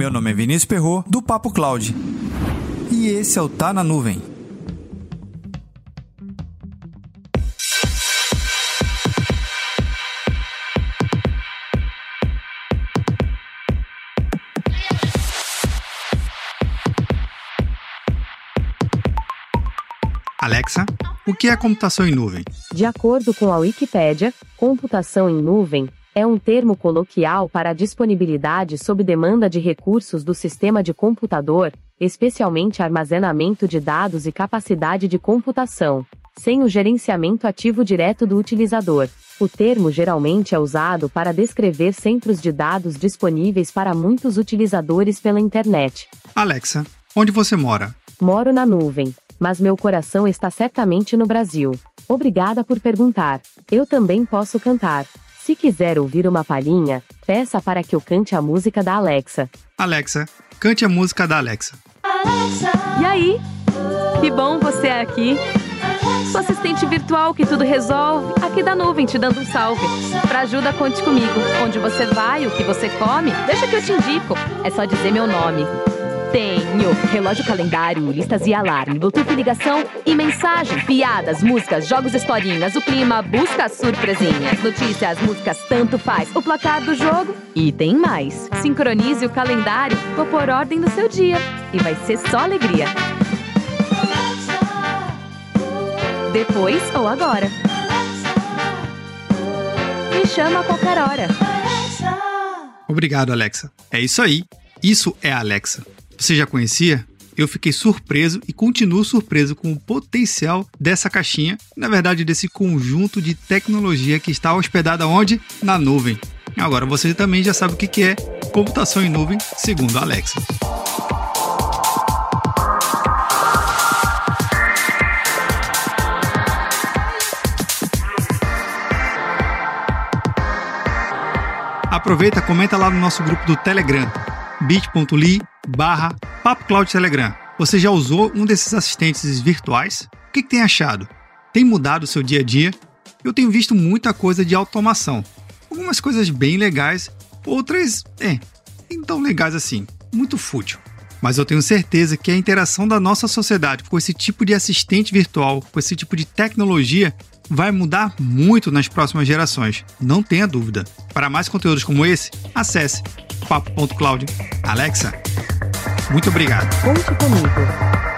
Meu nome é Vinícius Perro do Papo Cloud. E esse é o Tá na Nuvem. Alexa, o que é computação em nuvem? De acordo com a Wikipédia, computação em nuvem é um termo coloquial para a disponibilidade sob demanda de recursos do sistema de computador, especialmente armazenamento de dados e capacidade de computação, sem o gerenciamento ativo direto do utilizador. O termo geralmente é usado para descrever centros de dados disponíveis para muitos utilizadores pela internet. Alexa, onde você mora? Moro na nuvem, mas meu coração está certamente no Brasil. Obrigada por perguntar. Eu também posso cantar. Se quiser ouvir uma palhinha, peça para que eu cante a música da Alexa. Alexa, cante a música da Alexa. E aí? Que bom você é aqui. Sua assistente virtual que tudo resolve, aqui da nuvem te dando um salve. Pra ajuda, conte comigo. Onde você vai, o que você come, deixa que eu te indico. É só dizer meu nome. Tenho relógio, calendário, listas e alarme, Bluetooth, ligação e mensagem, piadas, músicas, jogos, historinhas, o clima, busca surpresinhas, notícias, músicas, tanto faz, o placar do jogo e tem mais. Sincronize o calendário, vou por ordem do seu dia e vai ser só alegria. Depois ou agora. Me chama a qualquer hora. Obrigado, Alexa. É isso aí. Isso é a Alexa. Você já conhecia? Eu fiquei surpreso e continuo surpreso com o potencial dessa caixinha, na verdade desse conjunto de tecnologia que está hospedada onde? Na nuvem. Agora você também já sabe o que é computação em nuvem, segundo a Alexa. Aproveita, comenta lá no nosso grupo do Telegram, bit.ly barra Telegram. Você já usou um desses assistentes virtuais? O que, que tem achado? Tem mudado o seu dia a dia? Eu tenho visto muita coisa de automação. Algumas coisas bem legais, outras, é, nem tão legais assim, muito fútil. Mas eu tenho certeza que a interação da nossa sociedade com esse tipo de assistente virtual, com esse tipo de tecnologia, vai mudar muito nas próximas gerações. Não tenha dúvida. Para mais conteúdos como esse, acesse papo.cloud. Alexa, muito obrigado. Conte comigo.